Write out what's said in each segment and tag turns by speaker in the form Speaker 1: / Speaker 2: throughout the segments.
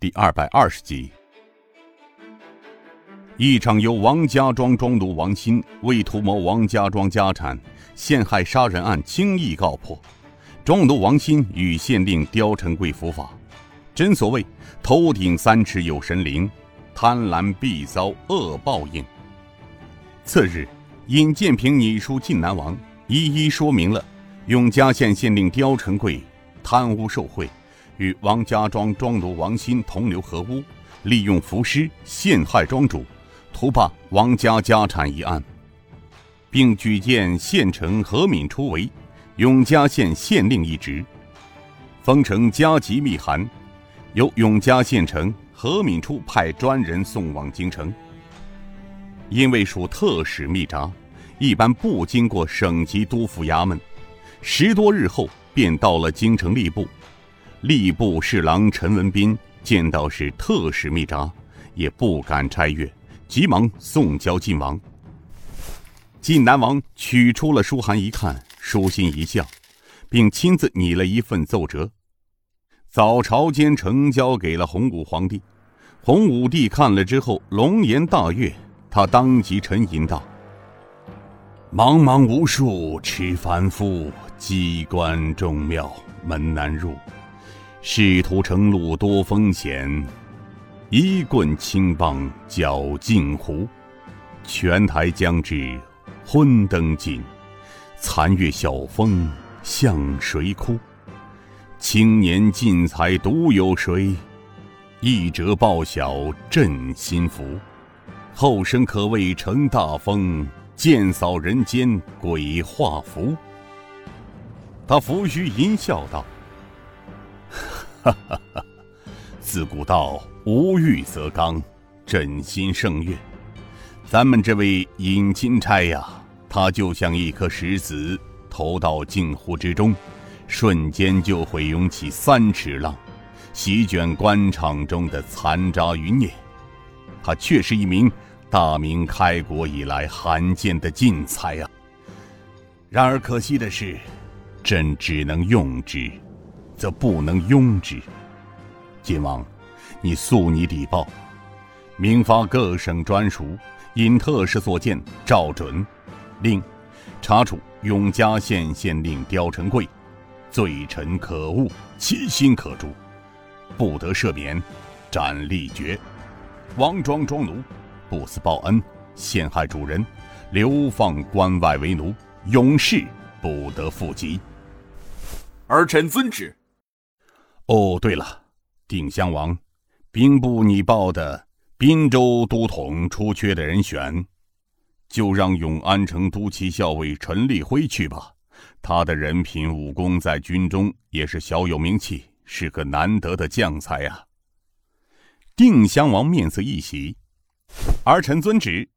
Speaker 1: 第二百二十集。一场由王家庄庄奴王鑫为图谋王家庄家产，陷害杀人案轻易告破，庄奴王鑫与县令刁成贵伏法。真所谓头顶三尺有神灵，贪婪必遭恶报应。次日，尹建平拟书晋南王，一一说明了永嘉县县令刁成贵贪污受贿。与王家庄庄奴王鑫同流合污，利用浮尸陷害庄主，图霸王家家产一案，并举荐县丞何敏初为永嘉县县令一职，封成加急密函，由永嘉县丞何敏初派专人送往京城。因为属特使密札，一般不经过省级督府衙门，十多日后便到了京城吏部。吏部侍郎陈文斌见到是特使密札，也不敢拆阅，急忙送交晋王。晋南王取出了书函一看，舒心一笑，并亲自拟了一份奏折，早朝间呈交给了洪武皇帝。洪武帝看了之后，龙颜大悦，他当即沉吟道：“茫茫无数，持凡夫，机关重妙，门难入。”仕途成路多风险，一棍青棒搅尽湖。拳台将至，昏灯尽，残月晓风向谁哭？青年尽才独有谁？一折报晓振心福。后生可谓成大风，剑扫人间鬼画符。他拂须淫笑道。哈哈哈！自古道无欲则刚，朕心胜悦。咱们这位尹钦差呀，他就像一颗石子投到镜湖之中，瞬间就会涌起三尺浪，席卷官场中的残渣余孽。他却是一名大明开国以来罕见的进才啊！然而可惜的是，朕只能用之。则不能庸之。晋王，你速拟礼报，明发各省专属，因特使所见照准。令查处永嘉县县令刁成贵，罪臣可恶，其心可诛，不得赦免，斩立决。王庄庄奴不思报恩，陷害主人，流放关外为奴，永世不得复籍。
Speaker 2: 儿臣遵旨。
Speaker 1: 哦，对了，定襄王，兵部拟报的滨州都统出缺的人选，就让永安城都骑校尉陈立辉去吧。他的人品、武功在军中也是小有名气，是个难得的将才啊。定襄王面色一喜，儿臣遵旨。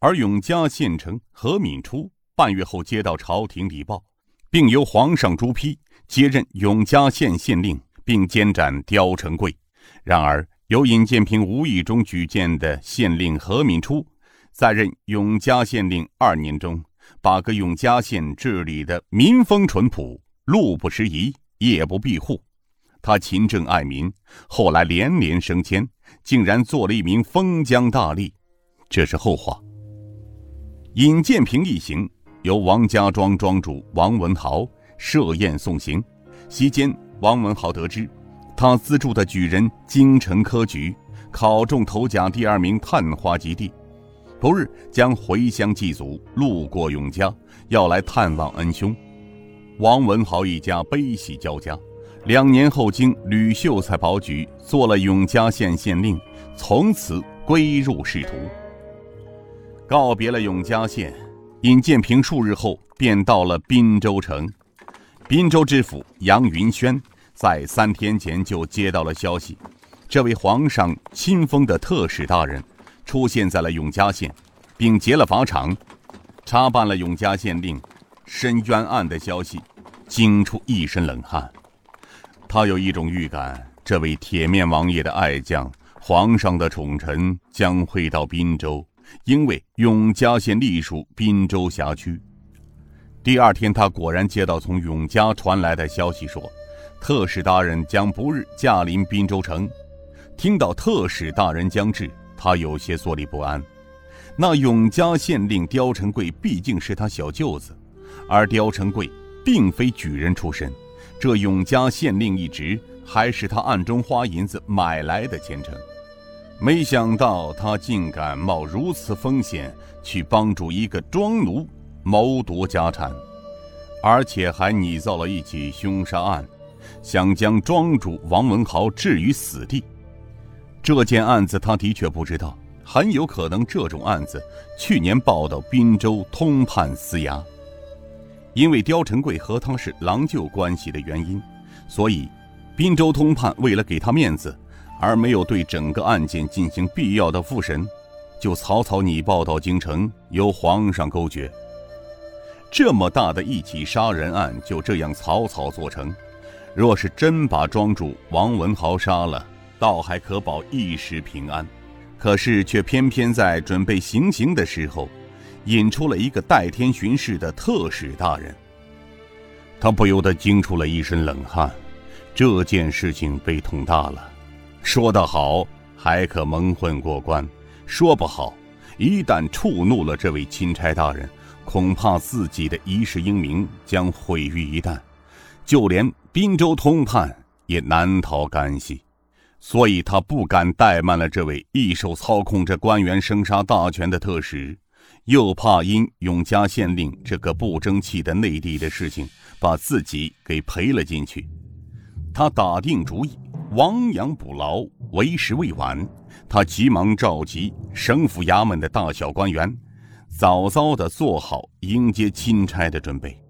Speaker 1: 而永嘉县丞何敏初半月后接到朝廷礼报，并由皇上朱批。接任永嘉县县令，并监斩刁成贵。然而，由尹建平无意中举荐的县令何敏初，在任永嘉县令二年中，把个永嘉县治理的民风淳朴，路不拾遗，夜不闭户。他勤政爱民，后来连连升迁，竟然做了一名封疆大吏。这是后话。尹建平一行由王家庄庄主王文豪。设宴送行，席间，王文豪得知，他资助的举人京城科举考中头甲第二名探花及第，不日将回乡祭祖，路过永嘉，要来探望恩兄。王文豪一家悲喜交加。两年后，经吕秀才保举，做了永嘉县县令，从此归入仕途。告别了永嘉县，尹建平数日后便到了滨州城。滨州知府杨云轩在三天前就接到了消息，这位皇上亲封的特使大人出现在了永嘉县，并结了法场，查办了永嘉县令申冤案的消息，惊出一身冷汗。他有一种预感，这位铁面王爷的爱将，皇上的宠臣将会到滨州，因为永嘉县隶属滨州辖区。第二天，他果然接到从永嘉传来的消息，说，特使大人将不日驾临滨州城，听到特使大人将至，他有些坐立不安。那永嘉县令刁成贵毕竟是他小舅子，而刁成贵并非举人出身，这永嘉县令一职还是他暗中花银子买来的前程。没想到他竟敢冒如此风险去帮助一个庄奴谋夺家产，而且还拟造了一起凶杀案，想将庄主王文豪置于死地。这件案子他的确不知道。很有可能这种案子去年报到滨州通判司衙，因为刁成贵和他是郎舅关系的原因，所以滨州通判为了给他面子，而没有对整个案件进行必要的复审，就草草拟报到京城，由皇上勾决。这么大的一起杀人案就这样草草做成，若是真把庄主王文豪杀了，倒还可保一时平安。可是，却偏偏在准备行刑的时候，引出了一个代天巡视的特使大人。他不由得惊出了一身冷汗。这件事情被捅大了，说得好还可蒙混过关，说不好，一旦触怒了这位钦差大人，恐怕自己的一世英名将毁于一旦，就连滨州通判也难逃干系。所以他不敢怠慢了这位一手操控着官员生杀大权的特使，又怕因永嘉县令这个不争气的内地的事情把自己给赔了进去。他打定主意，亡羊补牢，为时未晚。他急忙召集省府衙门的大小官员，早早的做好迎接钦差的准备。